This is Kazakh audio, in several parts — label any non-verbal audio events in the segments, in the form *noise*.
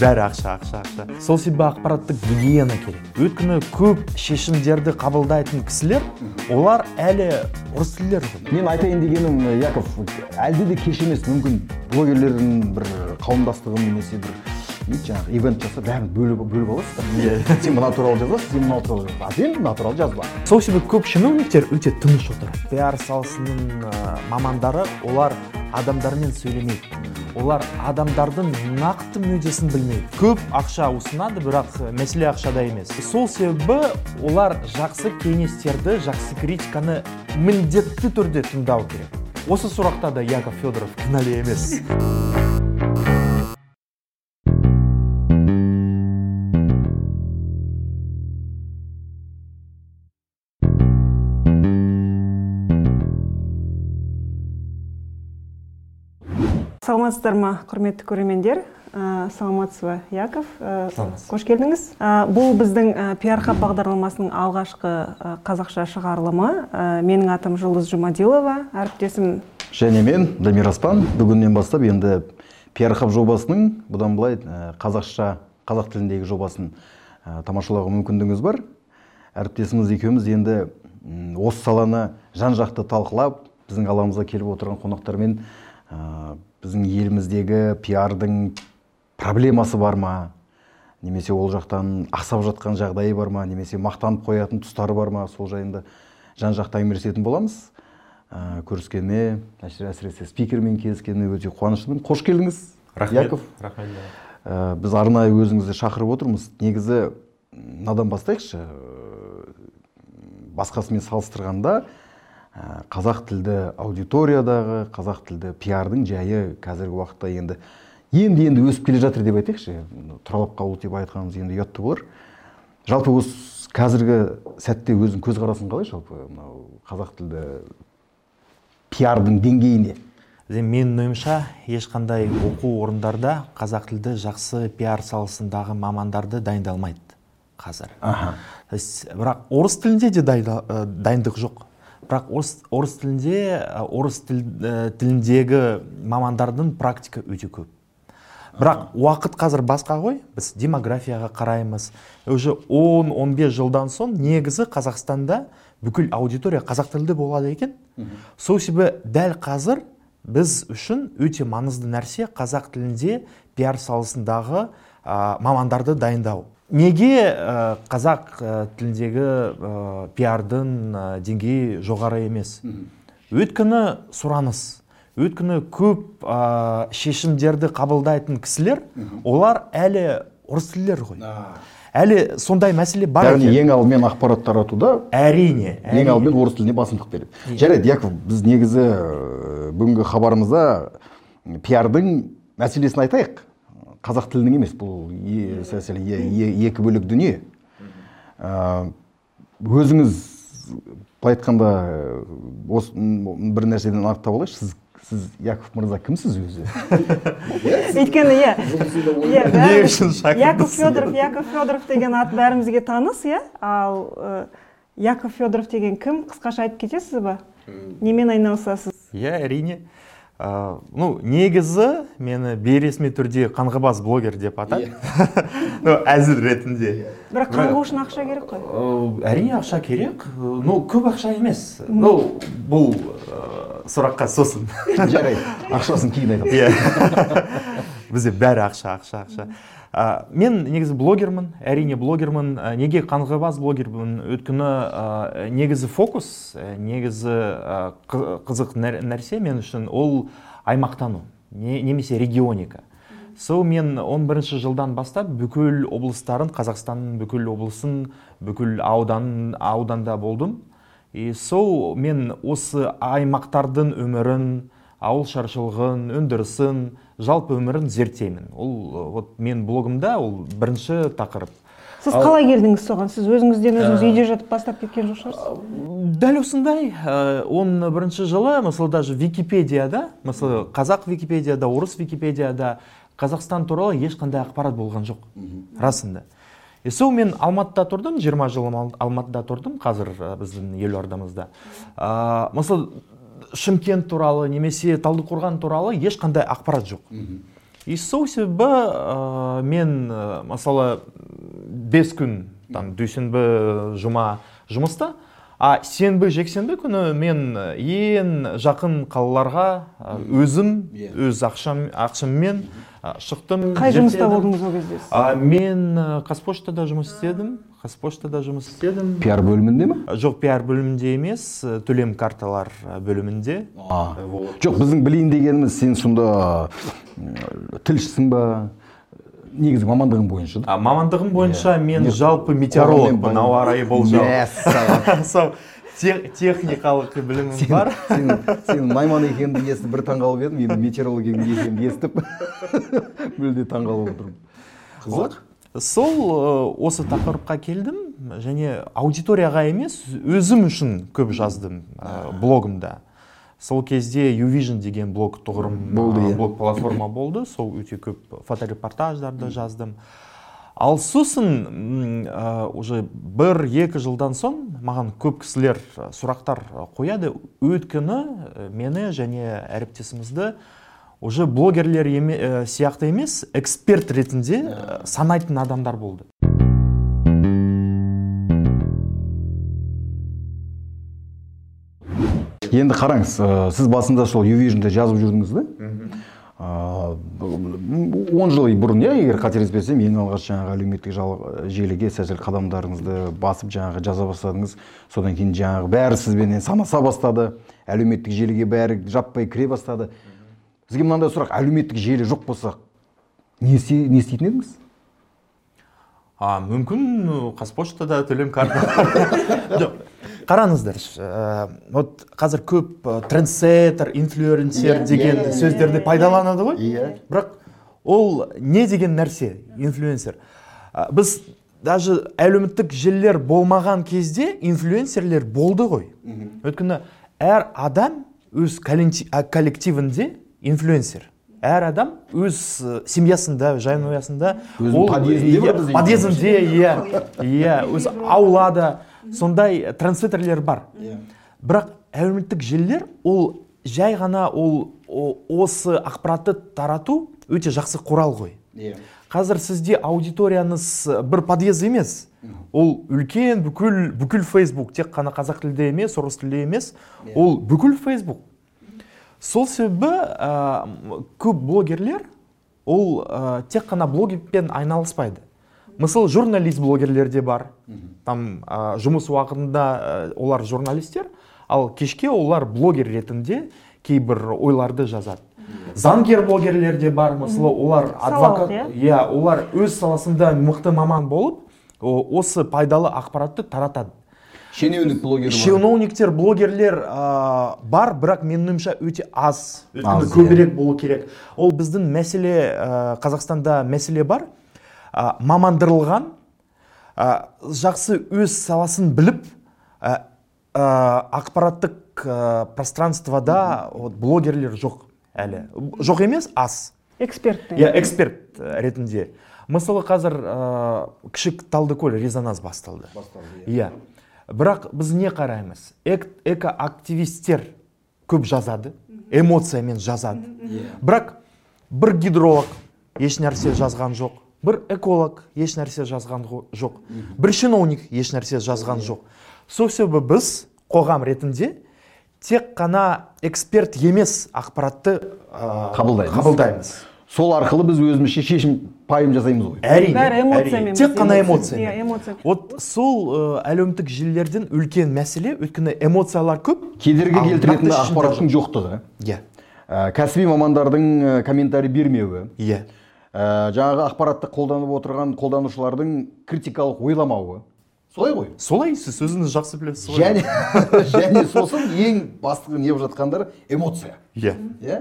бәрі ақша ақша ақша. Сол себебі ақпараттық гигиена керек. Өйткені көп шешімдерді қабылдайтын кісілер олар әлі орыс тілдер мен айтайын дегенім э, яков әлде де кеш емес мүмкін блогерлердің бір қауымдастығын немесе бір жаңағы ивент жасап бәрін бөліп бөліп аласыздар. Иә. сен мына туралы жазасың сен мынау туралы жазасың а сен мына туралы жазба. Сол себепті көп чиновниктер өте тыныш отырады пиар саласының ә, мамандары олар адамдармен сөйлемейді. Олар адамдардың нақты мүддесін білмейді. Көп ақша ұсынады бірақ мәселе ақшада емес. Сол себебі олар жақсы кеңестерді жақсы критиканы міндетті түрде тыңдау керек. Осы сұрақта да яков федоров кінәлі емес. Саламатсыздар ма құрметті көрермендер. Ә, саламатсыз ба яков? Ә, қош келдіңіз. Ә, бұл біздің ә, пиар хаб бағдарламасының алғашқы ә, қазақша шығарылымы. Ә, менің атым жұлдыз жұмадилова әріптесім және мен дамир аспан. Бүгіннен бастап енді пиар хаб жобасының бұдан былай ә, қазақша қазақ тіліндегі жобасын ә, тамашалауға мүмкіндігіңіз бар. Әріптесіміз екеуміз енді осы саланы жан жақты талқылап біздің аламызға келіп отырған қонақтармен біздің еліміздегі пиардың проблемасы бар ма? Немесе ол жақтан ақсап жатқан жағдайы бар ма? Немесе мақтанып қоятын тұстары бар ма? Сол жайында жан жақты әңгімелесетін боламыз. Ә, көріскеніме әсіре- әсіресе спикермен кездескеніме өте қуаныштымын. Қош келдіңіз яков. Рахмет Ә, біз арнайы өзіңізді шақырып отырмыз. Негізі мынадан бастайықшы. Ә, басқасымен салыстырғанда қазақ тілді аудиториядағы қазақ тілді пиардың жайы қазіргі уақытта енді енді енді өсіп келе жатыр деп айтайықшы. Тұралап қалу деп айтқанымыз енді ұят та болар. Жалпы осы қазіргі сәтте өзің көзқарасың қалай жалпы мынау қазақ тілді пиардың деңгейіне? Менің ойымша ешқандай оқу орындарда қазақ тілді жақсы пиар саласындағы мамандарды дайындалмайды қазір. Аха. То есть, бірақ орыс тілінде де ә, дайындық жоқ. Бірақ орыс, орыс тілінде орыс тіл, ә, тіліндегі мамандардың практика өте көп. Бірақ уақыт қазір басқа ғой. Біз демографияға қараймыз. Уже 10-15 жылдан соң негізі қазақстанда бүкіл аудитория қазақ тілді болады екен. Сол себебі дәл қазір біз үшін өте маңызды нәрсе қазақ тілінде пиар саласындағы ә, мамандарды дайындау. Неге ә, қазақ ә, тіліндегі ә, пиардың ә, деңгейі жоғары емес? Өйткені сұраныс өйткені көп ә, шешімдерді қабылдайтын кісілер олар әлі орыс тілділер ғой. Әлі сондай мәселе бар яғни ең алдымен ақпарат таратуда әрине ең әрине. алдымен орыс тіліне басымдық береді. Жарайды яков біз негізі э, бүгінгі хабарымызда пиардың мәселесін айтайық. Қазақ тілінің емес бұл е- мәселе е- е- екі бөлек дүние. Өзіңіз былай айтқанда осы бір нәрседен анықтап алайыншы сіз сіз яков мырза кімсіз өзі? *laughs* Өйткені иә Не үшін яков федоров яков федоров деген ат бәрімізге таныс иә ал яков федоров деген кім? Қысқаша айтып кетесіз ба? Немен айналысасыз? Иә әрине Ә, ну негізі мені бейресми түрде қаңғыбас блогер деп атады *laughs* ну әзіл ретінде. Бірақ қаңғу үшін ақша керек қой. Ә, әрине ақша керек. Ну көп ақша емес. Ну бұл ә, сұраққа сосын. Жарайды. Ақшасын кейін айтамыз. Иә. *laughs* Бізде бәрі ақша ақша ақша. Ә, мен негізі блогермін әрине блогермін Ә, неге қаңғыбас блогермін? Өйткені ә, негізі фокус ә, негізі қы- қызық нәр- нәрсе мен үшін ол аймақтану не- немесе регионика. Сол мен 11 жылдан бастап бүкіл облыстарын қазақстанның бүкіл облысын бүкіл аудан ауданда болдым. И сол мен осы аймақтардың өмірін ауыл шаруашылығын өндірісін жалпы өмірін зерттеймін. Ол вот мен блогымда ол бірінші тақырып. Сіз қалай келдіңіз соған? Сіз өзіңізден өзіңіз үйде жатып бастап кеткен жоқ шығарсыз дәл осындай ә, он бірінші жылы мысалы даже википедияда мысалы қазақ википедияда орыс википедияда қазақстан туралы ешқандай ақпарат болған жоқ. Расында и сол мен алматыда тұрдым 20 жыл Ал- алматыда тұрдым қазір ә, біздің елордамызда. Ә, мысалы шымкент туралы немесе талдықорған туралы ешқандай ақпарат жоқ. И сол себебі ә, мен ә, мысалы бес күн там дүйсенбі жұма жұмыста а сенбі жексенбі күні мен ең жақын қалаларға ә, өзім Иә. өз ақшам ақшаммен ә, шықтым қай жұмыста болдыңыз ол кезде? Мен қазпоштада жұмыс істедім. Қазпоштада жұмыс істедім. Пиар бөлімінде ме жоқ пиар бөлімінде емес. Ә, төлем карталар ә, бөлімінде. А, жоқ біздің білейін дегеніміз сен сонда тілшісің ба? Негізі мамандығың бойынша да? А, мамандығым бойынша мен Не- жалпы метеорологпын ауа райы болжау. Мәссаған. сол те- техникалық білімім бар. сен *laughs* сен найман екеніңді естіп бір таңғалып едім енді метеоролог екеніңді естіп *laughs* мүлде таңғалып отырмын. Қызық. Сол ә, осы тақырыпқа келдім және аудиторияға емес өзім үшін көп жаздым ә, блогымда. Сол кезде uvision деген блог тұғырым Болды, ә, блог платформа болды. Сол өте көп фоторепортаждарды жаздым. Ал сосын ә, уже бір екі жылдан соң маған көп кісілер сұрақтар қояды. Өйткені мені және әріптесімізді уже блогерлер еме, ә, сияқты емес эксперт ретінде ә, санайтын адамдар болды. Енді қараңыз ә, сіз басында сол uvisionде жазып жүрдіңіз да? Он жыл бұрын иә егер қателеспесем ең алғаш жаңағы әлеуметтік желіге сәл қадамдарыңызды басып жаңағы жаза бастадыңыз. Содан кейін жаңағы бәрі сізбенен санаса бастады. Әлеуметтік желіге бәрі жаппай кіре бастады. Сізге мынандай сұрақ әлеуметтік желі жоқ болса не, не істейтін едіңіз? А мүмкін қазпоштада төлем карта. *laughs* Жоқ қараңыздар ә, вот қазір көп ә, трендсеттер инфлюенсер Иә, деген иә, иә, сөздерді пайдаланады ғой. Иә. бірақ ол не деген нәрсе инфлюенсер? Біз даже әлеуметтік желілер болмаған кезде инфлюенсерлер болды ғой. Өйткені әр адам өз коллективінде инфлюенсер. Әр адам өз ә, семьясында жанұясында ол, подъездінде бар иә, иә иә өз аулада сондай трансфеттерлер бар. Бірақ әлеуметтік желілер ол жай ғана ол о- осы ақпаратты тарату өте жақсы құрал ғой. Қазір сізде аудиторияңыз э, бір подъезд емес. Ол үлкен бүкіл бүкіл фейсбук тек қана қазақ тілде емес орыс тілде емес. Ол бүкіл фейсбук сол себебі ә, көп блогерлер ол ә, тек қана блогпен айналыспайды. Мысалы журналист блогерлер де бар. Там ә, жұмыс уақытында ә, олар журналистер ал кешке олар блогер ретінде кейбір ойларды жазады. Заңгер блогерлер де бар. Мысалы олар адвокат иә? иә олар өз саласында мықты маман болып осы пайдалы ақпаратты таратады. Шенеунік блогер шенеуніктер блогерлер ә, бар бірақ менің ойымша өте аз. Өйткені иә. көбірек болу керек. Ол біздің мәселе ә, қазақстанда мәселе бар. Ә, мамандырылған ә, жақсы өз саласын біліп ә, ә, ақпараттық ә, пространствода вот, блогерлер жоқ әлі. Жоқ емес аз. Эксперт иә эксперт ә, ретінде мысалы қазір ә, кішік талдыкөл резонанс басталды. Иә. Бірақ біз не қараймыз? Эк, экоактивистер көп жазады эмоциямен жазады. Бірақ бір гидролог еш нәрсе жазған жоқ бір эколог еш нәрсе жазған жоқ. Бір чиновник еш нәрсе жазған жоқ. Сол себебі біз қоғам ретінде тек қана эксперт емес ақпаратты ә, Қабылдаймыз. Сол арқылы біз өзімізше шешім пайым жасаймыз ғой. Әрине бәрі эмоциямен тек қана эмоция. эмоциямен Иә, эмоция. вот сол ә, әлеуметтік желілерден үлкен мәселе өйткені эмоциялар көп. Кедергі келтіретін ақпараттың жоқ. жоқтығы. Иә. Ә, кәсіби мамандардың ә, комментарий бермеуі. Иә. Ә, жаңағы ақпаратты қолданып отырған қолданушылардың критикалық ойламауы. Солай ғой. Солай сіз өзіңіз жақсы білесіз ғой және *laughs* және сосын ең басты не болып жатқандар? Эмоция. Иә. Иә?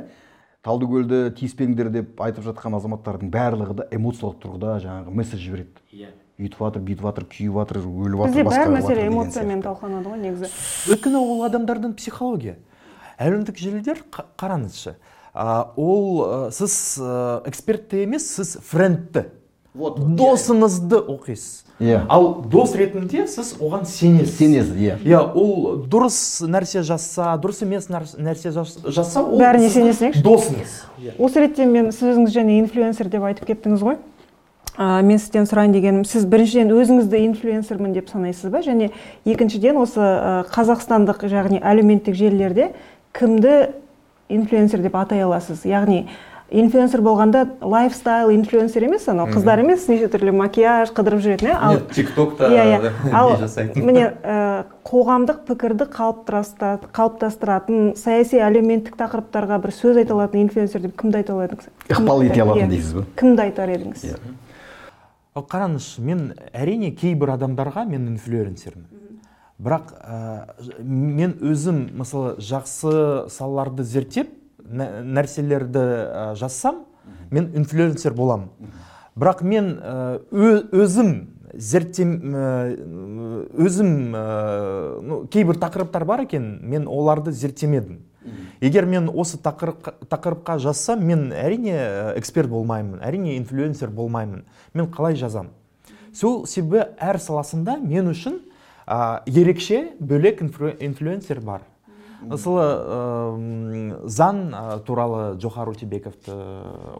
Талдыкөлді тиіспеңдер деп айтып жатқан азаматтардың барлығы да эмоциялық тұрғыда жаңағы месседж жібереді. Иә. Үйтіп жатыр бүйтіп жатыр күйіп жатыр өліп бізде жатыр бәрі басқа мәселе эмоциямен талқыланады ғой негізі. Өйткені ол адамдардың психология. Әлеуметтік желілер қа- қараңызшы а, ол ә, сіз ә, эксперт те емес сіз френдті. Вот, досыңызды оқисыз. Иә. ал дос ретінде сіз оған сенесіз. Сенесіз иә. Иә ол дұрыс нәрсе жасаса дұрыс емес нәрс- нәрсе жасаса ол Бәріне сенесің, иә? досыңыз. Осы ретте мен сіз өзіңіз және инфлюенсер деп айтып кеттіңіз ғой. Ә, мен сізден сұрайын дегенім сіз біріншіден өзіңізді инфлюенсермін деп санайсыз ба? Және екіншіден осы қазақстандық яғни әлеуметтік желілерде кімді инфлюенсер деп атай аласыз? Яғни инфлюенсер болғанда лайфстайл инфлюенсер емес анау қыздар емес неше түрлі макияж қыдырып жүретін иә ал тиктокта иә иә. *laughs* ал міне ә, қоғамдық пікірді қалыптастыратын саяси әлеуметтік тақырыптарға бір сөз айта алатын инфлюенсер деп кімді айта алар едіңіз ықпал ете алатын Иә. дейсіз ба кімді айтар едіңіз? Иә. Ал қараңызшы мен әрине кейбір адамдарға мен инфлюенсермін. Бірақ ә, мен өзім мысалы жақсы салаларды зерттеп нәрселерді жазсам мен инфлюенсер боламын бірақ мен өзім зерттем өзім ну, кейбір тақырыптар бар екен мен оларды зерттемедім. Егер мен осы тақырып, тақырыпқа жазсам мен әрине эксперт болмаймын әрине инфлюенсер болмаймын мен қалай жазам? Сол себебі әр саласында мен үшін ә, ерекше бөлек инфлю- инфлюенсер бар. Мысалы м, заң ә, туралы джохар утебековті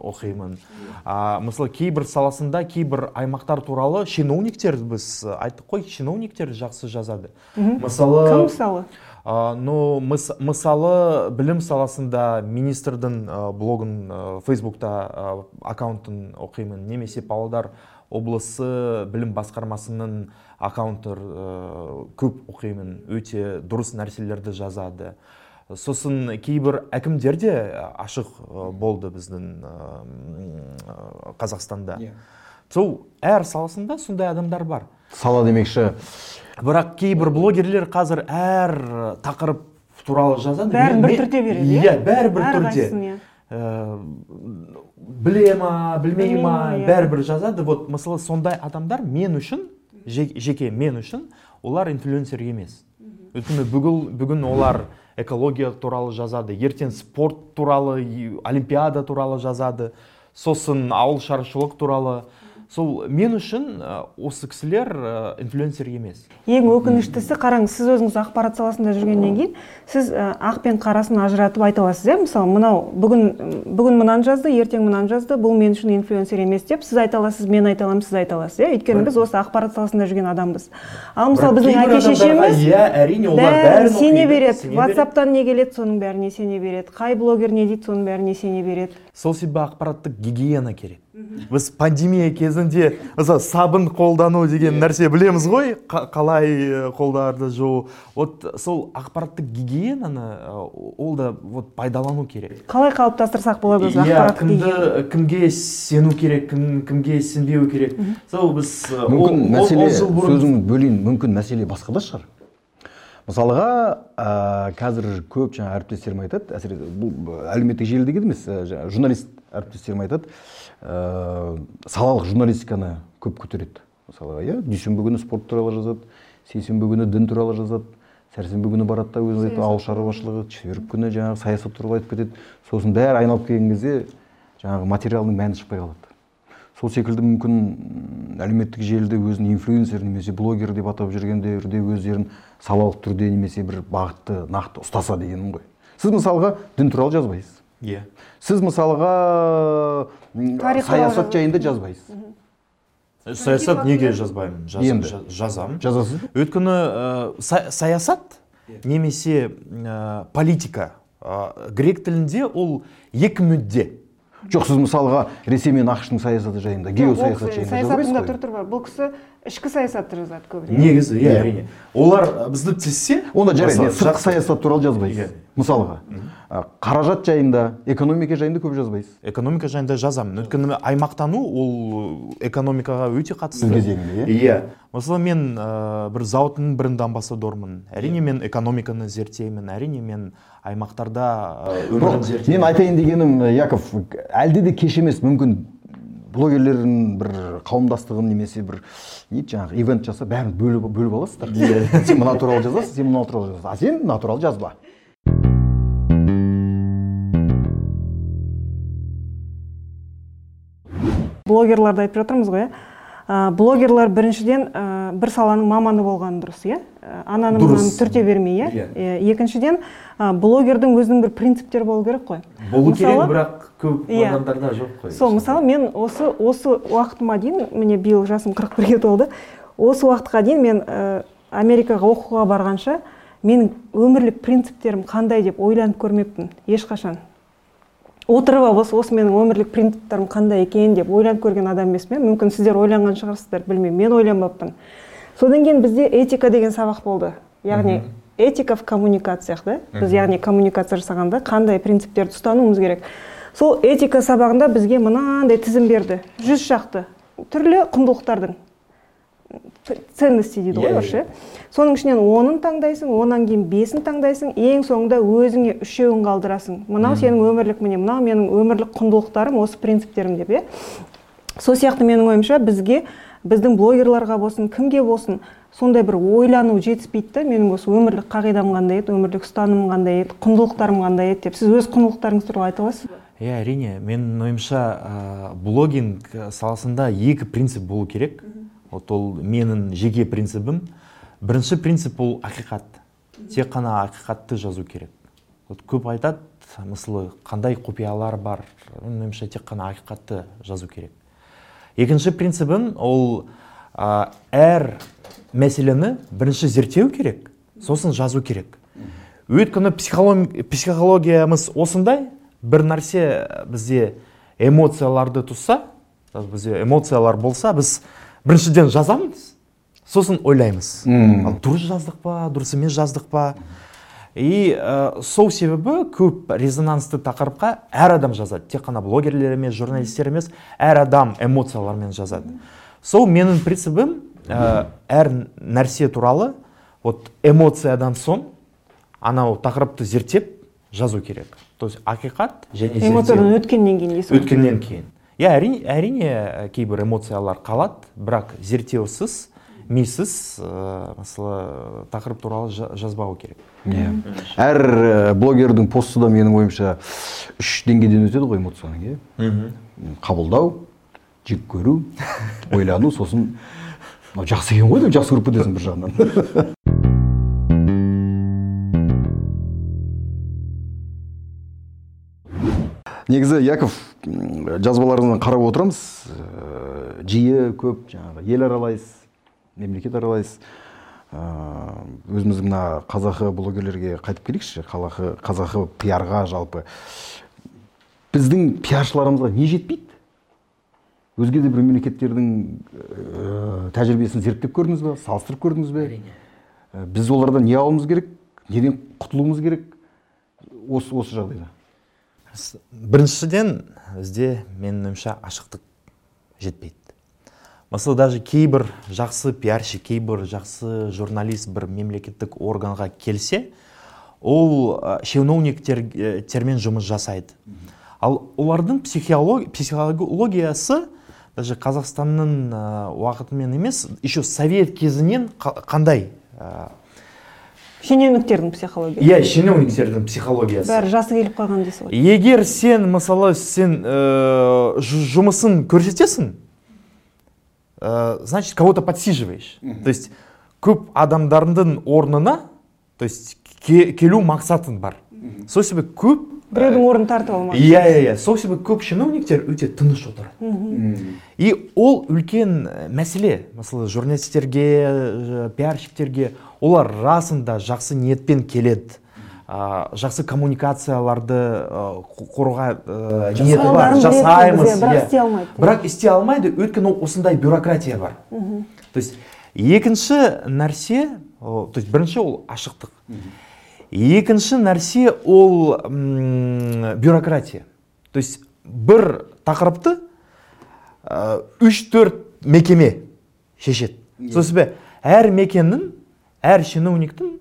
оқимын. А, мысалы кейбір саласында кейбір аймақтар туралы чиновниктер біз айттық қой чиновниктер жақсы жазады. Мысалы кім мысалы? Мыс- мысалы білім саласында министрдің ә, блогын ә, фейсбукта ә, аккаунтын оқимын. Немесе павлодар облысы білім басқармасының аккаунттар ә, көп оқимын. Өте дұрыс нәрселерді жазады. Сосын кейбір әкімдер де ашық болды біздің қазақстанда. Сол әр саласында сондай адамдар бар. Сала демекші. Бірақ кейбір блогерлер қазір әр тақырып туралы жазады. Бәрін бір түрде береді, иә бәрібір түрде. иә. Ә, біле ма білмей ма иә. бәрібір жазады. Вот мысалы сондай адамдар мен үшін же- жеке мен үшін олар инфлюенсер емес. Өйткені бүгін, бүгін олар экология туралы жазады ертең спорт туралы олимпиада туралы жазады сосын ауыл шаруашылық туралы. Сол мен үшін осы кісілер инфлюенсер емес. Ең өкініштісі қараңыз сіз өзіңіз ақпарат саласында жүргеннен кейін сіз ақ пен қарасын ажыратып айта аласыз иә? Мысалы мынау бүгін бүгін мынаны жазды ертең мынаны жазды бұл мен үшін инфлюенсер емес деп сіз айта аласыз мен айта аламын сіз айта аласыз иә? Өйткені біз осы ақпарат саласында жүрген адамбыз. Ал мысалы біздің әке шешеміз иә әрине олар бәрін сене береді. ватсаптан не келеді соның бәріне сене береді. Қай блогер не дейді соның бәріне сене береді. Сол себебі ақпараттық гигиена керек. Біз пандемия кезінде мысалы сабын қолдану деген нәрсе білеміз ғой. Қа- қалай э, қолдарды жуу. Вот сол ақпараттық гигиенаны э, ол да вот пайдалану керек. Қалай қалыптастырсақ болады өзі иә ақпараттық кімді кімге сену керек кім, кімге сенбеу керек? Сол біз э, мүмкін мәселе сөзіңізді бөлейін мүмкін мәселе басқада шығар. Мысалға ә, қазір көп жаңа әріптестерім айтады әсіресе бұл әлеуметтік желідегі емес ә, жаңа журналист әріптестерім айтады ә, салалық журналистиканы көп көтереді мысалы иә дүйсенбі күні спорт туралы жазады сейсенбі күні дін туралы жазады сәрсенбі күні барады да өзіңіз айтты ауыл шаруашылығы четверг күні жаңағы саясат туралы айтып кетеді сосын бәрі айналып келген кезде жаңағы материалдың мәні шықпай қалады. Сол секілді мүмкін әлеуметтік желіде өзін инфлюенсер немесе блогер деп атап жүргендерде өздерін салалық түрде немесе бір бағытты нақты ұстаса дегенім ғой. Сіз мысалға дін туралы жазбайсыз. Иә. Сіз мысалға м, Тарих туралы саясат жайында жазбайсыз. Саясат неге жазбаймын? Жаз- Енді. жа- жазамын жазасыз? Ба өйткені ә, са- саясат немесе ә, политика ә, грек тілінде ол екі мүдде. Жоқ сіз мысалға ресей мен ақш тың саясаты жайында геосаясат жайында саясатында тұр тұр бар бұл кісі ішкі саясатты жазады көбірек негізі иә әрине. Олар бізді тізсе онда жарайды сыртқы саясат туралы Иә. жазбайсыз мысалға А, қаражат жайында экономика жайында көп жазбайсыз экономика жайында жазамын. Өйткені аймақтану ол экономикаға өте қатысты. Өз кезегінде, иә. Мысалы мен ә, бір зауыттың бренд амбассадормын. Әрине мен экономиканы зерттеймін. Әрине мен аймақтарда мен айтайын дегенім э, яков әлде де кеш емес мүмкін блогерлердің бір қауымдастығын немесе бір не жаңағы ивент жасап бәрін бөліп, бөліп аласыздар. Сен мына туралы жазасың сен мына туралы жазасың. А сен мына туралы жазба. Блогерларды айтып жатырмыз ғой иә? Ә, блогерлар біріншіден ә, бір саланың маманы болғаны дұрыс иә? Ананы мынаны түрте бермей иә? Иә. Екіншіден ә, блогердің өзінің бір принциптері болу керек қой. Болу керек бірақ көп Иә. адамдарда жоқ қой сол мысалы мен осы осы уақытыма дейін міне биыл жасым 41-ге толды. Осы уақытқа дейін мен ә, америкаға оқуға барғанша менің өмірлік принциптерім қандай деп ойланып көрмеппін ешқашан. Отырып алып осы, осы менің өмірлік принциптерім қандай екен деп ойланып көрген адам емеспін. Мүмкін сіздер ойланған шығарсыздар білмеймін. Мен ойланбаппын содан кейін бізде этика деген сабақ болды. Яғни этика в коммуникациях да? Біз яғни коммуникация жасағанда қандай принциптерді ұстануымыз керек. Сол этика сабағында бізге мынандай тізім берді. Жүз шақты түрлі құндылықтардың. Ценности дейді ғой Иә, орысша иә. соның ішінен онын таңдайсың онан кейін бесін таңдайсың ең соңында өзіңе үшеуін қалдырасың. Мынау сенің өмірлік міне мынау менің өмірлік құндылықтарым осы принциптерім деп иә. Сол сияқты менің ойымша бізге біздің блогерларға болсын кімге болсын сондай бір ойлану жетіспейді да. Менің осы өмірлік қағидам қандай еді өмірлік ұстанымым қандай еді құндылықтарым қандай еді деп. Сіз өз құндылықтарыңыз туралы айта аласыз ба? Иә әрине менің ойымша ә, блогинг саласында екі принцип болу керек. Вот ол менің жеке принцибім бірінші принцип ол ақиқат. Тек қана ақиқатты жазу керек. Вот көп айтады мысалы қандай құпиялар бар? Менің ойымша тек қана ақиқатты жазу керек. Екінші принцибім ол ә, әр мәселені бірінші зерттеу керек. Сосын жазу керек. Өйткені психологи- психологиямыз осындай. Бір нәрсе бізде эмоцияларды тұтса бізде эмоциялар болса біз біріншіден жазамыз. Сосын ойлаймыз. Мм. ал дұрыс жаздық па дұрыс емес жаздық па? И ә, сол себебі көп резонансты тақырыпқа әр адам жазады. Тек қана блогерлер емес журналистер емес әр адам эмоциялармен жазады. Сол менің принцибім ә, әр нәрсе туралы вот эмоциядан соң анау тақырыпты зерттеп жазу керек. То есть ақиқат және эмоциядан өткеннен кейін өткеннен кейін. Иә әрине, әрине ә, кейбір эмоциялар қалады бірақ зерттеусіз мисіз ә, мысалы тақырып туралы жа- жазбау керек. Иә. Әр э, блогердің посты да менің ойымша үш деңгейден өтеді ғой эмоцияның иә. Қабылдау жек көру ойлану сосын мынау жақсы екен ғой деп жақсы көріп кетесің бір жағынан. Негізі яков жазбаларыңыздан қарап отырамыз. Э, жиі көп жаңағы ел аралайсыз мемлекет аралайсыз. Ә, өзіміздің мына қазақы блогерлерге қайтып келейікші. Қалақы қазақы пиарға жалпы. Біздің пиаршыларымызға не жетпейді? Өзге де бір мемлекеттердің ә, тәжірибесін зерттеп көрдіңіз ба салыстырып көрдіңіз бе? Ә, біз олардан не алуымыз керек неден құтылуымыз керек? Осы осы жағдайда. Біріншіден бізде менің ойымша ашықтық жетпейді. Мысалы даже кейбір жақсы пиарщик кейбір жақсы журналист бір мемлекеттік органға келсе ол ә, шенеуніктермен жұмыс жасайды. Ал олардың психиолог- психологиясы даже қазақстанның ә, уақытымен емес еще совет кезінен қа- қандай ә, шенеуніктердің психологиясы. Иә шенеуніктердің психологиясы. Бәрі жасы келіп қалған дейсіз ғой. Егер сен мысалы сен ә, жұмысын көрсетесің ә, значит кого то подсиживаешь то есть көп адамдардың орнына то есть ке- келу мақсатың бар. Сол себепті көп біреудің орнын тартып алмақ иә иә иә. Сол себепті көп шенеуніктер өте тыныш отырады и ол үлкен ә, мәселе. Мысалы журналистерге ә, пиарщиктерге олар расында жақсы ниетпен келеді. Ә, жақсы коммуникацияларды қо- қорға ә, ниеті бар жасаймыз. бірақ иә. істей алмайды. бірақ істей алмайды өйткені осындай бюрократия бар. То есть екінші нәрсе то есть бірінші ол ашықтық. Екінші нәрсе ол м, бюрократия. То есть бір тақырыпты үш төрт мекеме шешеді. Сол себебі әр мекеннің әр шенеуніктің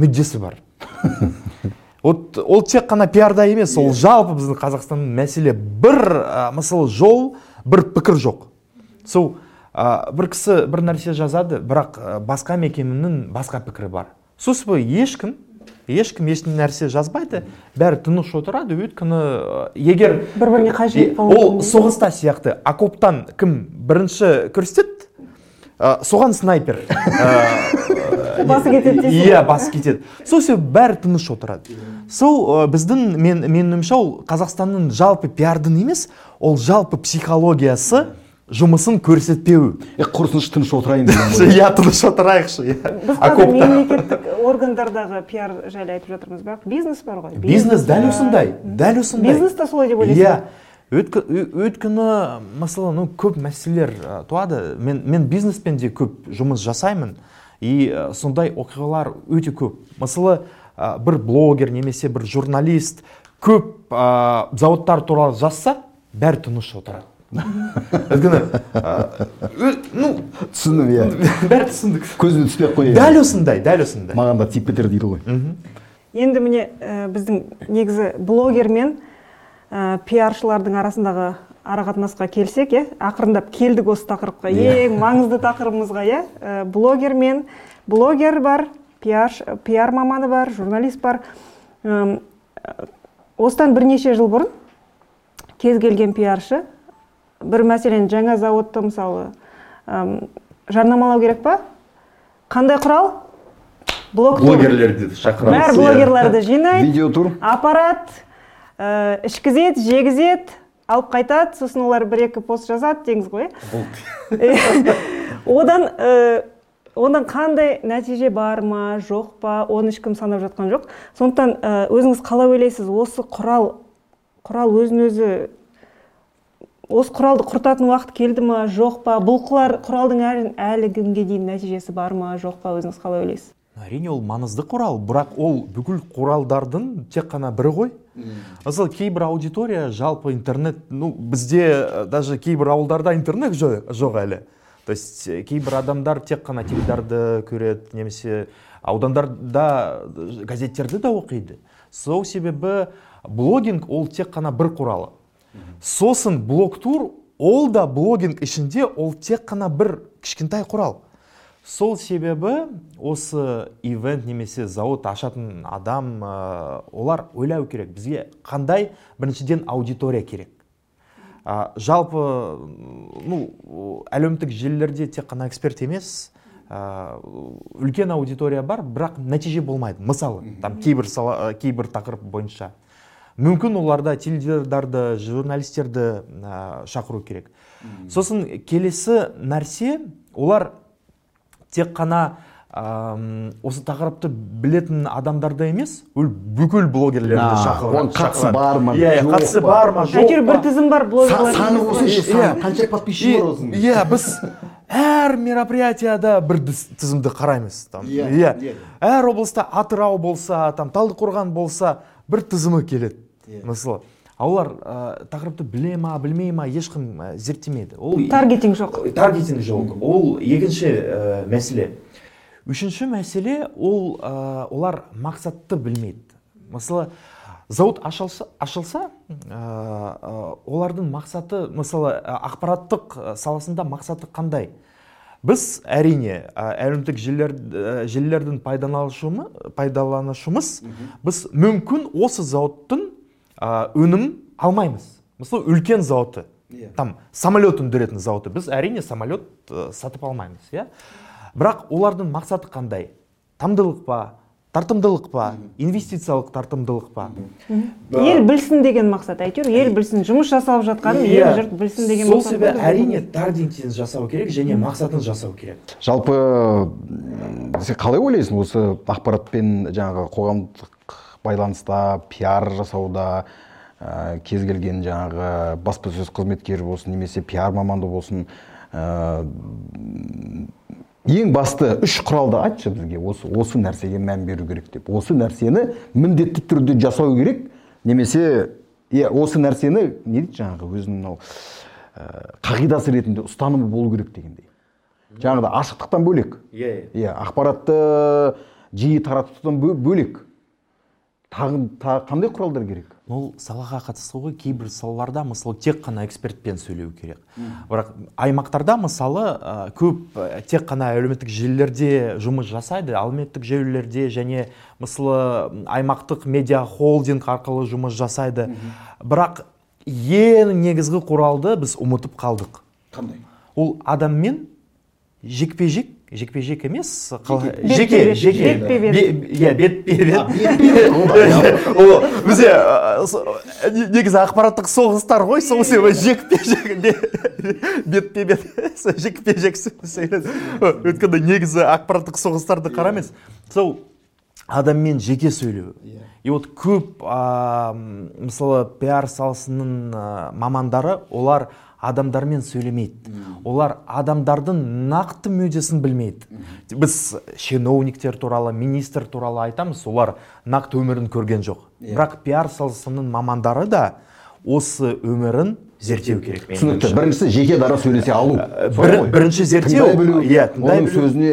мүддесі бар. *laughs* Вот ол тек қана пиарда емес ол жалпы біздің қазақстанның мәселе. Бір ә, мысалы жол бір пікір жоқ. Сол ә, бір кісі бір нәрсе жазады бірақ ә, басқа мекеменің басқа пікірі бар. Себебі ешкім ешкім еш нәрсе жазбайды. Бәрі тыныш отырады өйткені егер бір біріне қажет ол соғыста сияқты окоптан кім бірінші көрсетеді э, соған снайпер *laughs* басы кетеді дейсің иә басы кетеді. Сол бәрі тыныш отырады. Сол ә, біздің мен менің ойымша ол қазақстанның жалпы пиардың емес ол жалпы психологиясы жұмысын көрсетпеу. Е құрысыншы тыныш отырайын деген *laughs* ғой. Иә тыныш отырайықшы иә. Біз қазір мемлекеттік органдардағы пиар жайлы айтып жатырмыз бірақ бизнес бар ғой. Бизнес дәл осындай дәл осындай. Бизнес та солай деп ойлайсың иә. Өйткені мысалы ну көп мәселелер туады. Мен мен бизнеспен де көп жұмыс жасаймын. И сондай оқиғалар өте көп. Мысалы бір блогер немесе бір журналист көп ә, зауыттар туралы жазса бәрі тыныш отырады. Өйткені ну түсіндім иә. бәрі түсіндік. Көзіне түспей ақ қояйын дәл осындай дәл осындай. Маған да тиіп кетер дейді ғой. Енді міне біздің негізі блогер мен ә, пиаршылардың арасындағы арақатынасқа келсек иә ақырындап келдік осы тақырыпқа. Ең маңызды тақырыбымызға иә. Блогер мен блогер бар пиар, пиар маманы бар журналист бар. Осыдан бірнеше жыл бұрын кез келген пиаршы бір мәселен жаңа зауытты мысалы øм, жарнамалау керек па? Қандай құрал? Блог блогерлерді шақырамыз. Бәрі иә. блогерларды *laughs* жинайды. Видеотур. Аппарат ә, ішкізеді жегізеді алып қайтады. Сосын олар бір екі пост жазады деңіз ғой. *laughs* Одан ә, одан қандай нәтиже бар ма жоқ па оны ешкім санап жатқан жоқ. Сондықтан ә, өзіңіз қалай ойлайсыз? Осы құрал құрал өзін өзі осы құралды құртатын уақыт келді ма жоқ па? Бұл құрал құралдың әлі, әлі күнге дейін нәтижесі бар ма жоқ па? Өзіңіз қалай ойлайсыз? әрине ол маңызды құрал бірақ ол бүкіл құралдардың тек қана бірі ғой. Мысалы кейбір аудитория жалпы интернет ну бізде э, даже кейбір ауылдарда интернет жо- жоқ әлі. То есть э, кейбір адамдар тек қана теледидарды көреді немесе аудандарда э, газеттерді да оқиды. Сол себебі блогинг ол тек қана бір құралы сосын блогтур ол да блогинг ішінде ол тек қана бір кішкентай құрал. Сол себебі осы ивент немесе зауыт ашатын адам ә, олар ойлау керек бізге қандай біріншіден аудитория керек. Ә, жалпы ну әлеуметтік желілерде тек қана эксперт емес ә, үлкен аудитория бар бірақ нәтиже болмайды. Мысалы там кейбір сала, ә, кейбір тақырып бойынша. Мүмкін оларда теледидарды журналистерді ә, шақыру керек. Сосын келесі нәрсе олар тек қана ам, осы тақырыпты білетін адамдарды емес ол бүкіл блогерлерді шақыру оның қатысы бар ма, иә жоқ қатысы бар ма? Жоқ әйтеуір бір тізім бар блогерлар саны осынша Иә. саны қанша подписчигі бар осының иә біз әр мероприятияда бір тізімді қараймыз там. Иә, иә. иә. әр облыста атырау болса там талдықорған болса бір тізімі келеді. Иә. мысалы а олар ә, тақырыпты біле ма білмей ма ешкім ә, зерттемейді. Ол таргетинг жоқ. Таргетинг жоқ. Ол екінші ә, мәселе. Үшінші мәселе ол ә, олар мақсатты білмейді. Мысалы зауыт ашылса, ашылса ә, ә, олардың мақсаты мысалы ә, ақпараттық саласында мақсаты қандай? Біз әрине ә, әлеуметтік желілер, ә, желілердің пайдаланушымы пайдаланушымыз. Біз мүмкін осы зауыттың өнім алмаймыз. Мысалы үлкен зауыты. Иә. там самолет өндіретін зауыты. Біз әрине самолет ә, сатып алмаймыз иә? Бірақ олардың мақсаты қандай? Тамдылық па? Тартымдылық па? Инвестициялық тартымдылық па? Ел білсін деген мақсат әйтеуір ел білсін жұмыс жасалып жатқанын ел Иә. жұрт білсін деген сол мақсат себебі әрине таргетинг жасау керек және мақсатын жасау керек. Жалпы сен қалай ойлайсың осы ақпаратпен жаңағы қоғамдық байланыста пиар жасауда ә, кез келген жаңағы баспасөз қызметкері болсын немесе пиар маманы болсын ә, ең басты үш құралды айтшы бізге. Осы осы нәрсеге мән беру керек деп. Осы нәрсені міндетті түрде жасау керек. Немесе иә осы нәрсені не дейді жаңағы өзінің мынау ә, қағидасы ретінде ұстанымы болу керек дегендей. Жаңағыдай ашықтықтан бөлек. Иә иә. Ақпаратты жиі таратудан бө- бөлек. Тағы тағы қандай құралдар керек? Ол салаға қатысты ғой кейбір салаларда мысалы тек қана экспертпен сөйлеу керек. Бірақ аймақтарда мысалы ә, көп ә, тек қана әлеуметтік желілерде жұмыс жасайды әлеуметтік желілерде және мысалы аймақтық медиа холдинг арқылы жұмыс жасайды. Бірақ ең негізгі құралды біз ұмытып қалдық. Қандай? Ол адаммен жекпе жек жекпе жек емес жеке. Бе- иә бетпе бет ол бізде негізі ақпараттық соғыстар ғой сол себебі жекпе жек бетпе бет жекпе жек өйткені негізі ақпараттық соғыстарды қарамаймыз сол адаммен жеке сөйлеу. И вот көп мысалы пиар саласының мамандары олар адамдармен сөйлемейді. Олар адамдардың нақты мүддесін білмейді. Біз чиновниктер туралы министр туралы айтамыз олар нақты өмірін көрген жоқ. Бірақ пиар саласының мамандары да осы өмірін зерттеу керек. Түсінікті. Біріншісі жеке дара сөйлесе алу. Бір- бірінші зерттеу, тыңдай білу иә, тыңдай оның сөзіне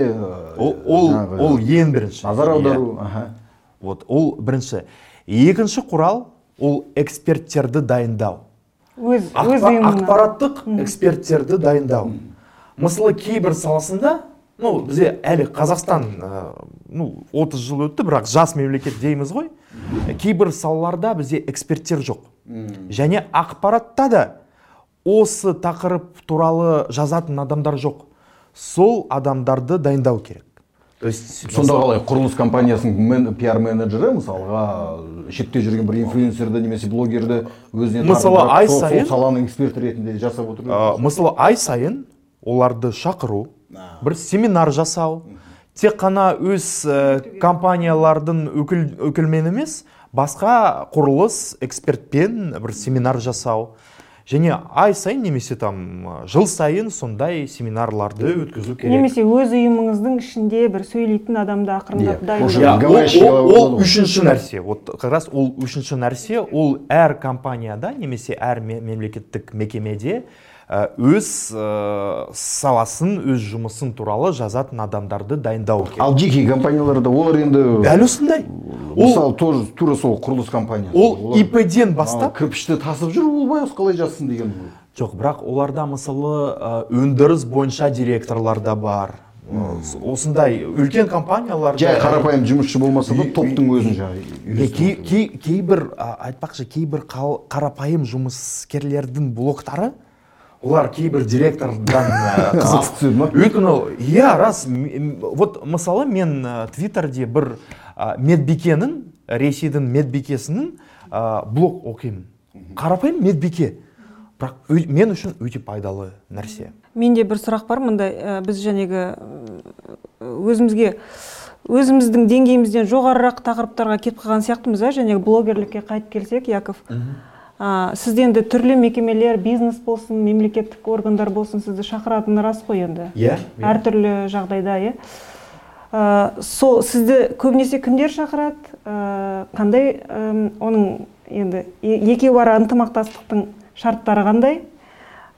ол ол, ол ең бірінші. назар Иә. аудару. Аха. вот ол бірінші. Екінші құрал ол эксперттерді дайындау. Өз өз Ақпа- ұйымына. ақпараттық эксперттерді дайындау. Мысалы кейбір саласында ну бізде әлі қазақстан ә, ну 30 жыл өтті бірақ жас мемлекет дейміз ғой. Кейбір салаларда бізде эксперттер жоқ. Және ақпаратта да осы тақырып туралы жазатын адамдар жоқ. Сол адамдарды дайындау керек. То есть сонда қалай құрылыс компаниясының мен, пиар менеджері мысалға шетте жүрген бір инфлюенсерді немесе блогерді өзіне Мысалы, ай сайын- сол саланың эксперті ретінде жасап отыр мысалы ай сайын оларды шақыру бір семинар жасау тек қана өз ә, компаниялардың өкіл, өкілмен емес басқа құрылыс экспертпен бір семинар жасау. Және ай сайын немесе там жыл сайын сондай семинарларды өткізу керек. Немесе өз ұйымыңыздың ішінде бір сөйлейтін адамды ақырындап Иә, дайындау Иә, ол- үшінші нәрсе. Вот как раз ол үшінші нәрсе. Ол әр компанияда немесе әр ме- мемлекеттік мекемеде өз ә, саласын өз жұмысын туралы жазатын адамдарды дайындау керек. Ал жеке компанияларда олар енді дәл осындай. Мысалы тоже тура сол құрылыс компаниясы. Ол ипден бастап кірпішті тасып жүр ол байғұс қалай жазсын деген ғой. Жоқ бірақ оларда мысалы ә, өндіріс бойынша директорлар да бар. Осындай үлкен компанияларда жай қарапайым жұмысшы болмаса да топтың өзін жаңағы кейбір айтпақшы кейбір қарапайым жұмыскерлердің блоктары олар кейбір директордан *laughs* Асып түседі ма? өйткені иә рас вот мысалы мен твиттерде бір медбикенің ресейдің медбикесінің блог оқимын. Қарапайым медбике. Бірақ мен үшін өте пайдалы нәрсе. Менде бір сұрақ бар мындай ә, біз жәнегі өзімізге өзіміздің деңгейімізден жоғарырақ тақырыптарға кетіп қалған сияқтымыз иә жәнегі блогерлікке қайтып келсек яков. Ә, сізді енді түрлі мекемелер бизнес болсын мемлекеттік органдар болсын сізді шақыратыны рас қой енді. Иә әртүрлі жағдайда иә. Ә, сол сізді көбінесе кімдер шақырады? Ә, қандай ым, оның енді е- екеуі ара ынтымақтастықтың шарттары қандай?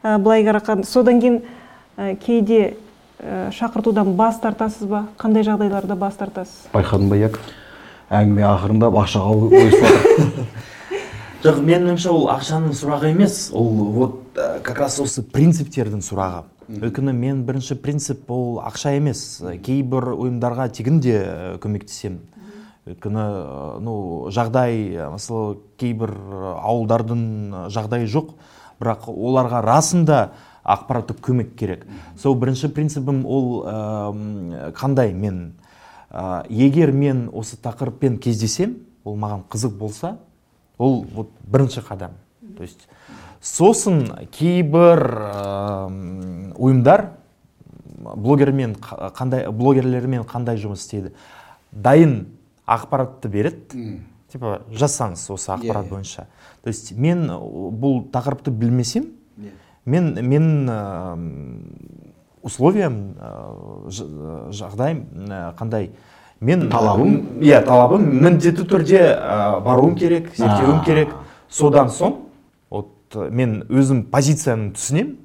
Ә, былай қараған содан кейін ә, кейде ә, шақыртудан бас тартасыз ба? Қандай жағдайларда бас тартасыз? Байқадың ба яков? Әңгіме ақырындап ойысып жатыр *laughs* жоқ менің ойымша ол ақшаның сұрағы емес. Ол вот ә, как раз осы принциптердің сұрағы. Өйткені мен бірінші принцип ол ақша емес. Кейбір ұйымдарға тегін де ә, көмектесемін. Өйткені ну жағдай мысалы кейбір ауылдардың жағдайы жоқ. Бірақ оларға расында ақпараттық көмек керек. Сол бірінші принципім ол ә, қандай мен? Ә, егер мен осы тақырыппен кездесем ол маған қызық болса ол вот бірінші қадам. То есть сосын кейбір ұйымдар блогермен қа- қандай блогерлермен қандай жұмыс істейді? Дайын ақпаратты береді. Типа жазсаңыз осы ақпарат иә. бойынша. То есть мен бұл тақырыпты білмесем мен мен условиям ә, ж- жағдайым қандай мен Талабым? иә талабым міндетті түрде ә, баруым керек зерттеуім керек. Содан соң вот ә, мен өзім позицияны түсінемін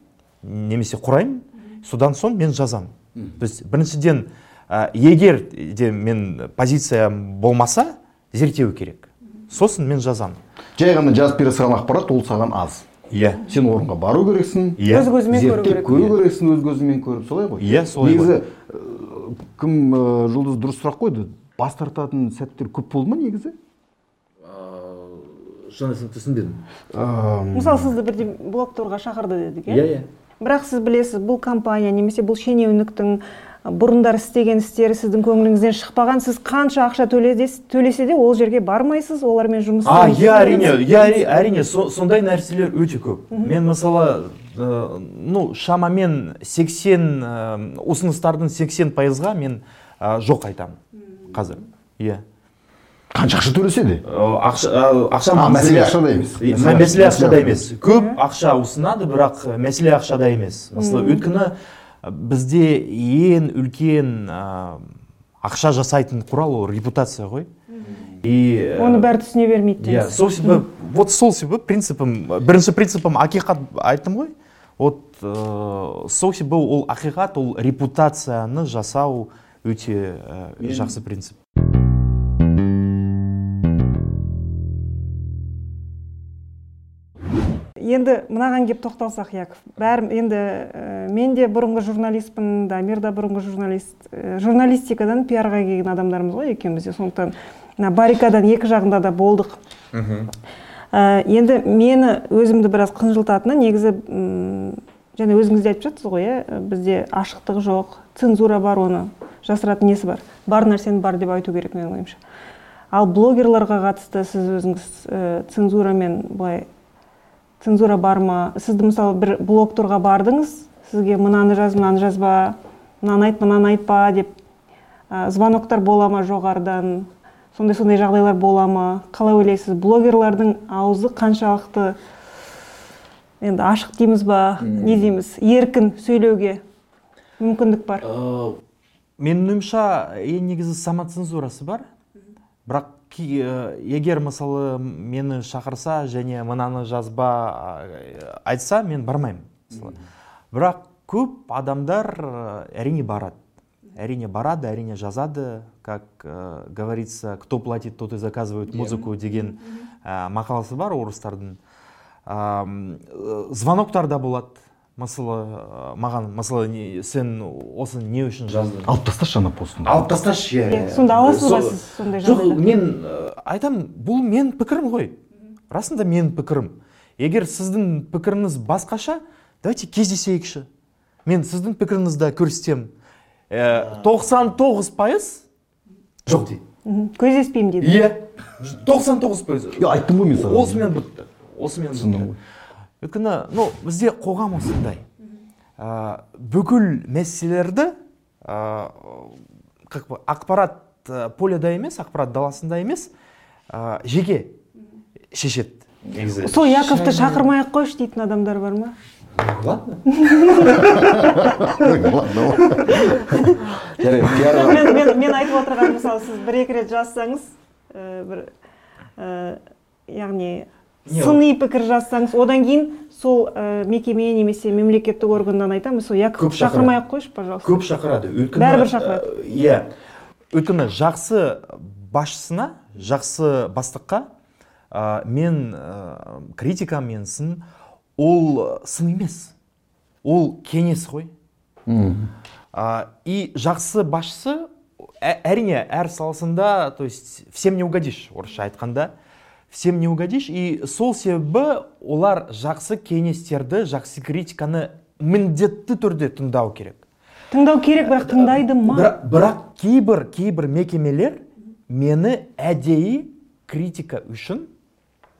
немесе құраймын содан соң мен жазамын. То есть біріншіден ә, егер де мен позициям болмаса зерттеу керек. Сосын мен жазамын. Жай ғана жазып бере салған ақпарат ол саған аз. Иә. Сен орынға бару керексің. Иә. өз көзімен көру зерттеп керек. көру керексің өз көзіңмен көріп солай ғой? Иә, солай негізі кім ә, жұлдыз дұрыс сұрақ қойды? Бас тартатын сәттер көп болды ма негізі? Шын түсінбедім. Мысалы сізді бірде блогторға шақырды дедік иә? Иә бірақ сіз білесіз бұл компания немесе бұл шенеуніктің бұрындар істеген істері сіздің көңіліңізден шықпаған. Сіз қанша ақша төлесе де ол жерге бармайсыз олармен жұмыс а иә әрине иә әри- әрине со- сондай нәрселер өте көп. Мен мысалы ну шамамен 80 ә, ұсыныстардың 80 пайызға мен ә, жоқ айтамын қазір. Иә. Қанша ақша төлесе де Ә, ақша мәселе емес. ақшада емес. Мәселе- ақшада емес. көп ақша ұсынады бірақ мәселе ақшада емес. Мысалы өйткені бізде ең үлкен ақша жасайтын құрал ол репутация ғой. И оны бәрі түсіне бермейді иә сол вот сол себебі принципім бірінші принципім ақиқат айттым ғой. Вот ә, сол себебі ол ақиқат ол репутацияны жасау өте ә, жақсы принцип. Енді мынаған келіп тоқталсақ яков. Бәрі енді ә, мен де бұрынғы журналистпін дамир да бұрынғы журналист Ә, журналистикадан пиарға келген адамдармыз ғой екеуміз де. Сондықтан мына баррикаданың екі жағында да болдық. Ә, енді мені өзімді біраз қынжылтатыны негізі м, және өзіңіз де айтып жатсыз ғой иә бізде ашықтық жоқ цензура бар оны жасыратын несі бар бар нәрсені бар деп айту керек менің ойымша. Ал блогерларға қатысты сіз өзіңіз ә, цензурамен былай цензура бар ма? Сізді мысалы бір блогторға бардыңыз сізге мынаны жаз мынаны жазба мынаны айт мынаны айтпа деп ә, звоноктар бола ма жоғарыдан? Сондай сондай жағдайлар бола ма? Қалай ойлайсыз? Блогерлардың аузы қаншалықты енді ашық дейміз ба? Не дейміз? Еркін сөйлеуге мүмкіндік бар. Ә, менің ойымша ең негізі самоцензурасы бар. Бірақ ә, егер мысалы мені шақырса және мынаны жазба ә, айтса мен бармаймын. Мысалы. бірақ көп адамдар әрине барады. Әрине барады әрине жазады как ә, говорится кто платит тот и заказывает музыку деген ә, мақаласы бар орыстардың. Ә, звоноктар да болады мысалы ә, маған мысалы не- сен осы не үшін жаздың алып тасташы ана постыңды. Алып тасташы иә, Иә, сонда аласыз ба сіз сондай жоқ мен ә, айтамын бұл менің пікірім ғой. Расында менің пікірім. Егер сіздің пікіріңіз басқаша давайте кездесейікші. Мен сіздің пікіріңізді көрсетемін Ә, 99 пайыз? Жоқ. Дейді мхм. көздеспеймін дейді иә 99 пайыз. Иә, айттым ғой мен саған. осымен бітті. Осымен Түсіндім ғой. өйткені ну бізде қоғам осындай. Ә, бүкіл мәселелерді ә, как бы ақпарат поледа емес ақпарат даласында емес ә, жеке шешеді. Негізі. Сол яковты шақырмай ақ қойшы дейтін адамдар бар ма? Ладно. Ладно жарайды мен, мен, мен айтып отырғаным мысалы сіз бір екі рет жазсаңыз ә, бір ә, яғни сыни пікір жазсаңыз одан кейін сол ә, мекеме немесе мемлекеттік органнан айтамыз сол яков Көп шақырмай ақ қойшы пожалуйста. Көп шақырады. Өйткені Бәрібір шақырады. иә. Өйткені жақсы басшысына жақсы бастыққа ә, мен ә, критика мен сын ол ә, сын емес. Ол кеңес қой. А, и жақсы басшысы ә- әрине әр саласында то есть всем не угодишь орысша айтқанда. Всем не угодишь и сол себебі олар жақсы кеңестерді жақсы критиканы міндетті түрде тыңдау керек. Тыңдау керек бірақ тыңдайды ма? бірақ, бірақ кейбір кейбір мекемелер мені әдейі критика үшін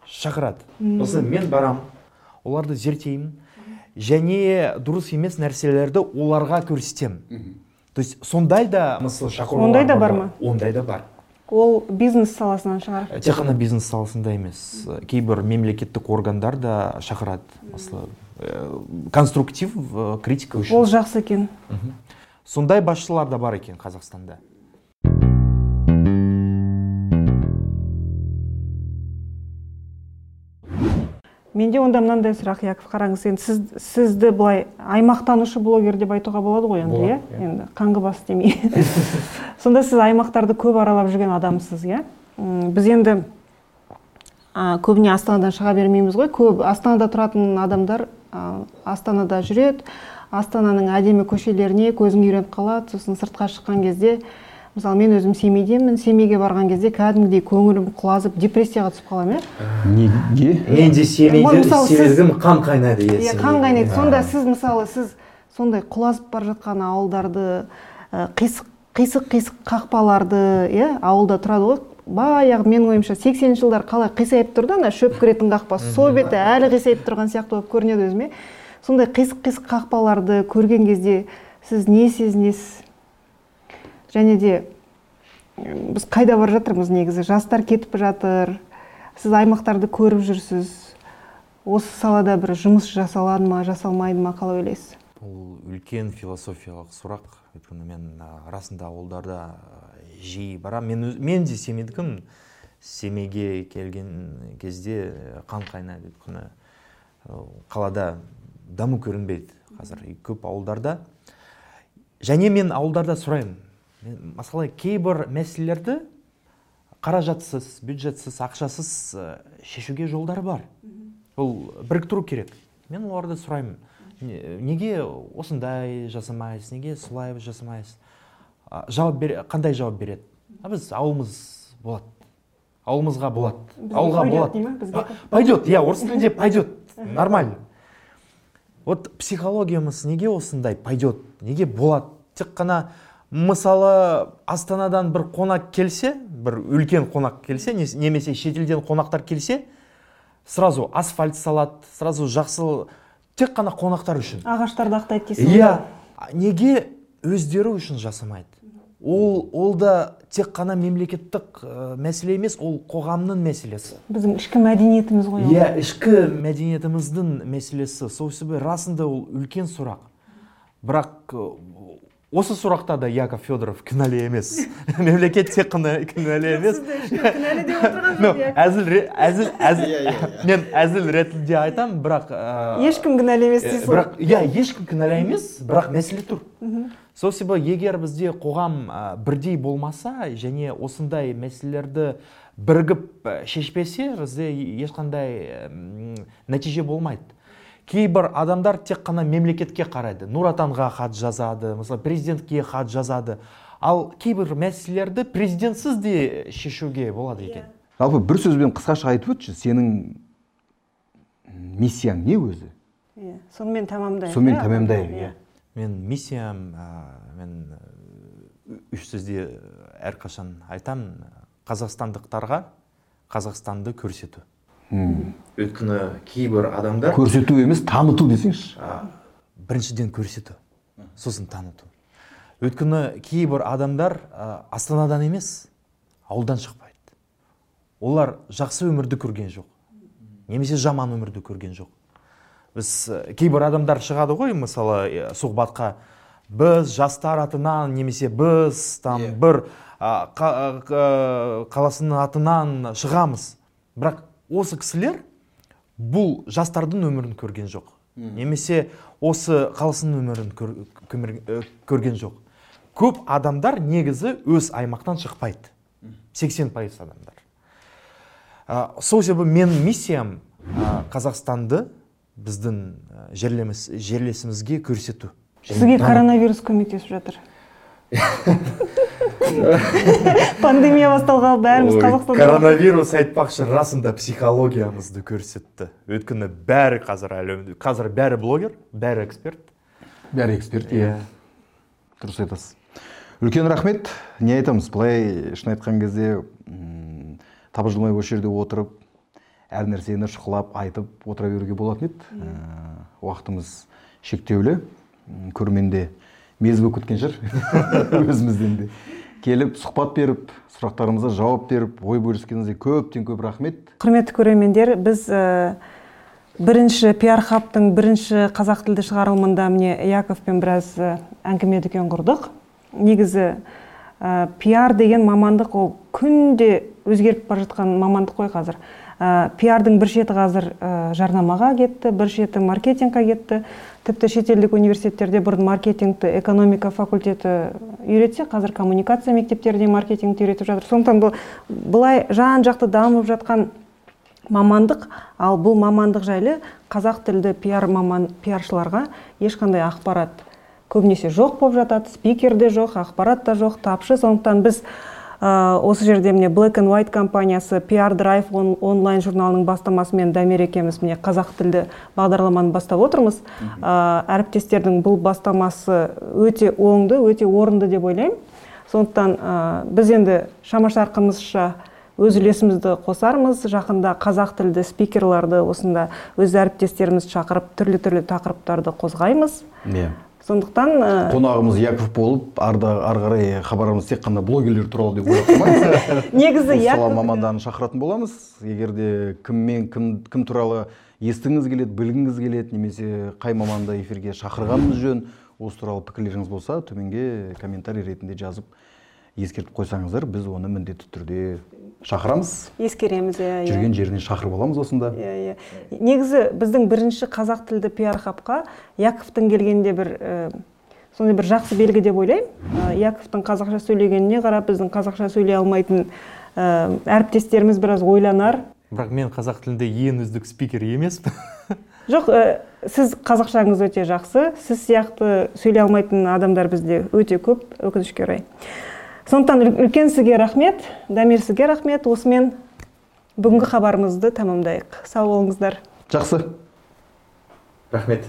шақырады. Мысалы мен барам оларды зерттеймін. Және дұрыс емес нәрселерді оларға көрсетемін. То есть сондай да мысалы шақырулар Ондай да бар ма? ондай да бар. Ол бизнес саласынан шығар. Тек қана бизнес саласында емес. Кейбір мемлекеттік органдар да шақырады. Мысалы ә, конструктив критика үшін. ол жақсы екен. Сондай басшылар да бар екен қазақстанда. Менде онда мынандай сұрақ яков қараңыз енді сіз, сізді былай аймақтанушы блогер деп айтуға болады ғой енді иә? иә. енді қаңғыбас демей. *laughs* Сонда сіз аймақтарды көп аралап жүрген адамсыз иә? Біз енді а, көбіне астанадан шыға бермейміз ғой. Көп астанада тұратын адамдар а, астанада жүреді. Астананың әдемі көшелеріне көзің үйреніп қалады. Сосын сыртқа шыққан кезде мысалы мен өзім семейдемін. Семейге барған кезде кәдімгідей көңілім құлазып депрессияға түсіп қаламын иә. Неге? Мен де қан қайнайды иә иә қан қайнайды. Сонда сіз мысалы сіз сондай құлазып бара жатқан ауылдарды қисық қисық қисық қақпаларды иә ауылда тұрады ғой. Баяғы менің ойымша сексенінші жылдар қалай қисайып тұр да ана шөп кіретін қақпа сол беті әлі қисайып тұрған сияқты болып көрінеді өзіме. Сондай қисық қисық қақпаларды көрген кезде сіз не сезінесіз? Және де біз қайда бара жатырмыз негізі? Жастар кетіп жатыр сіз аймақтарды көріп жүрсіз. Осы салада бір жұмыс жасалады ма жасалмайды ма қалай ойлайсыз? Бұл үлкен философиялық сұрақ. Өйткені мен расында ауылдарда жиі барамын мен, мен де семейдікімін семейге келген кезде қан қайнайды. Өйткені қалада даму көрінбейді қазір. Көп ауылдарда. Және мен ауылдарда сұраймын. Мысалы кейбір мәселелерді қаражатсыз бюджетсіз ақшасыз э, шешуге жолдар бар. Ол біріктіру керек. Мен оларды сұраймын. «Не- неге осындай жасамайсыз неге солай жасамайсыз? Жауап бере қандай жауап береді? А біз ауылымыз болады. Ауылымызға болады. Ауылға болады. пойдет. иә орыс тілінде *laughs* пойдет. Нормально. Вот психологиямыз неге осындай пойдет неге болады? Тек қана мысалы астанадан бір қонақ келсе бір үлкен қонақ келсе не- немесе шетелден қонақтар келсе сразу асфальт салады сразу жақсы тек қана қонақтар үшін. Ағаштарды ақтайды дейсіз иә неге өздері үшін жасамайды? Ол ол да тек қана мемлекеттік ә, мәселе емес ол қоғамның мәселесі. Біздің ішкі мәдениетіміз ғой иә ішкі мәдениетіміздің мәселесі. Сол себебі расында ол үлкен сұрақ. Бірақ ә, осы сұрақта да яков федоров кінәлі емес. *laughs* Мемлекет тек қана кінәлі емес. кінәлі деп отырған әзіл әзіл әзіл *laughs* мен әзіл ретінде айтамын бірақ ешкім кінәлі емес дейсіз ғой. бірақ иә ешкім кінәлі емес бірақ мәселе тұр. Сол себебі егер бізде қоғам бірдей болмаса және осындай мәселелерді бірігіп шешпесе бізде ешқандай нәтиже болмайды. Кейбір адамдар тек қана мемлекетке қарайды. Нұр отанға хат жазады мысалы президентке хат жазады. Ал кейбір мәселелерді президентсіз де шешуге болады екен. Жалпы бір сөзбен қысқаша айтып өтші сенің миссияң не өзі? Иә сонымен тамамдайық сонымен иә? тәмамдайық Иә. иә. Мен миссиям ә, мен үш сөзде әрқашан айтамын. Қазақстандықтарға қазақстанды көрсету. Өйткені кейбір адамдар көрсету емес таныту десеңші. Ә, біріншіден көрсету. Сосын таныту. Өйткені кейбір адамдар ә, астанадан емес ауылдан шықпайды. Олар жақсы өмірді көрген жоқ. Немесе жаман өмірді көрген жоқ. Біз ә, кейбір адамдар шығады ғой мысалы ә, сұхбатқа. Біз жастар атынан немесе біз там бір ә, қа- ә, қаласының атынан шығамыз. Бірақ осы кісілер бұл жастардың өмірін көрген жоқ. Немесе осы қаласының өмірін көр- көмір- ә, көрген жоқ. Көп адамдар негізі өз аймақтан шықпайды. 80 пайыз адамдар. Ә, сол себебі мен миссиям ә, қазақстанды біздің жерлеміс, жерлесімізге көрсету. Сізге коронавирус көмектесіп жатыр. *laughs* пандемия басталғалы бәріміз қазақстанда. коронавирус айтпақшы расында психологиямызды көрсетті. Өйткені бәрі қазір әлем қазір бәрі блогер бәрі эксперт. Бәрі эксперт иә. дұрыс айтасыз. Үлкен рахмет. Не айтамыз былай шын айтқан кезде м, тапжылмай осы жерде отырып әр нәрсені шұқылап айтып отыра беруге болатын еді. Ә, уақытымыз шектеулі. М, көрермен де мезі болып кеткен шығар. *laughs* Өзімізден де. Келіп сұхбат беріп сұрақтарымызға жауап беріп ой бөліскеніңізге көптен көп рахмет. Құрметті көрермендер біз ә, бірінші пиар хабтың бірінші қазақ тілді шығарылымында міне яковпен біраз ә, әңгіме дүкен құрдық. Негізі ә, пиар деген мамандық ол күнде өзгеріп бара жатқан мамандық қой қазір. Ә, пиардың бір шеті қазір ә, жарнамаға кетті бір шеті маркетингқа кетті. Тіпті шетелдік университеттерде бұрын маркетингті экономика факультеті үйретсе қазір коммуникация мектептерінде маркетингті үйретіп жатыр. Сондықтан бұл былай жан жақты дамып жатқан мамандық ал бұл мамандық жайлы қазақ тілді пиар маман пиаршыларға ешқандай ақпарат көбінесе жоқ болып жатады спикер де жоқ ақпарат та жоқ тапшы. Сондықтан біз осы жерде міне black and white компаниясы пиар драйв он, онлайн журналының бастамасымен дамир екеуміз міне қазақ тілді бағдарламаны бастап отырмыз. Ә, әріптестердің бұл бастамасы өте оңды өте орынды деп ойлаймын. Сондықтан ә, біз енді шама шарқымызша өз үлесімізді қосармыз. Жақында қазақ тілді спикерларды осында өз әріптестерімізді шақырып түрлі түрлі тақырыптарды қозғаймыз. Иә. Сондықтан ә, қонағымыз яков болып арда ары қарай хабарымыз тек қана блогерлер туралы деп ойлап қалмаңыз *laughs* негізі осы сала мамандарын шақыратын боламыз. Егер де кіммен кім кім туралы естігіңіз келеді білгіңіз келеді немесе қай маманды эфирге шақырғанымыз жөн осы туралы пікірлеріңіз болса төменге комментарий ретінде жазып ескертіп қойсаңыздар біз оны міндетті түрде шақырамыз. Ескереміз иә иә. жүрген жерінен шақырып аламыз осында. Иә иә. Негізі біздің бірінші қазақ тілді пиар хабқа яковтың келгенде бір ә, сондай бір жақсы белгі деп ойлаймын. Ә, яковтың қазақша сөйлегеніне қарап біздің қазақша сөйлей алмайтын ә, әріптестеріміз біраз ойланар. Бірақ мен қазақ тілінде ең үздік спикер емеспін. *laughs* Жоқ ә, сіз қазақшаңыз өте жақсы. Сіз сияқты сөйлей алмайтын адамдар бізде өте көп. Өкінішке орай. Сондықтан үл- үлкен сізге рахмет дамир сізге рахмет. Осымен бүгінгі хабарымызды тәмамдайық сау болыңыздар. Жақсы. Рахмет.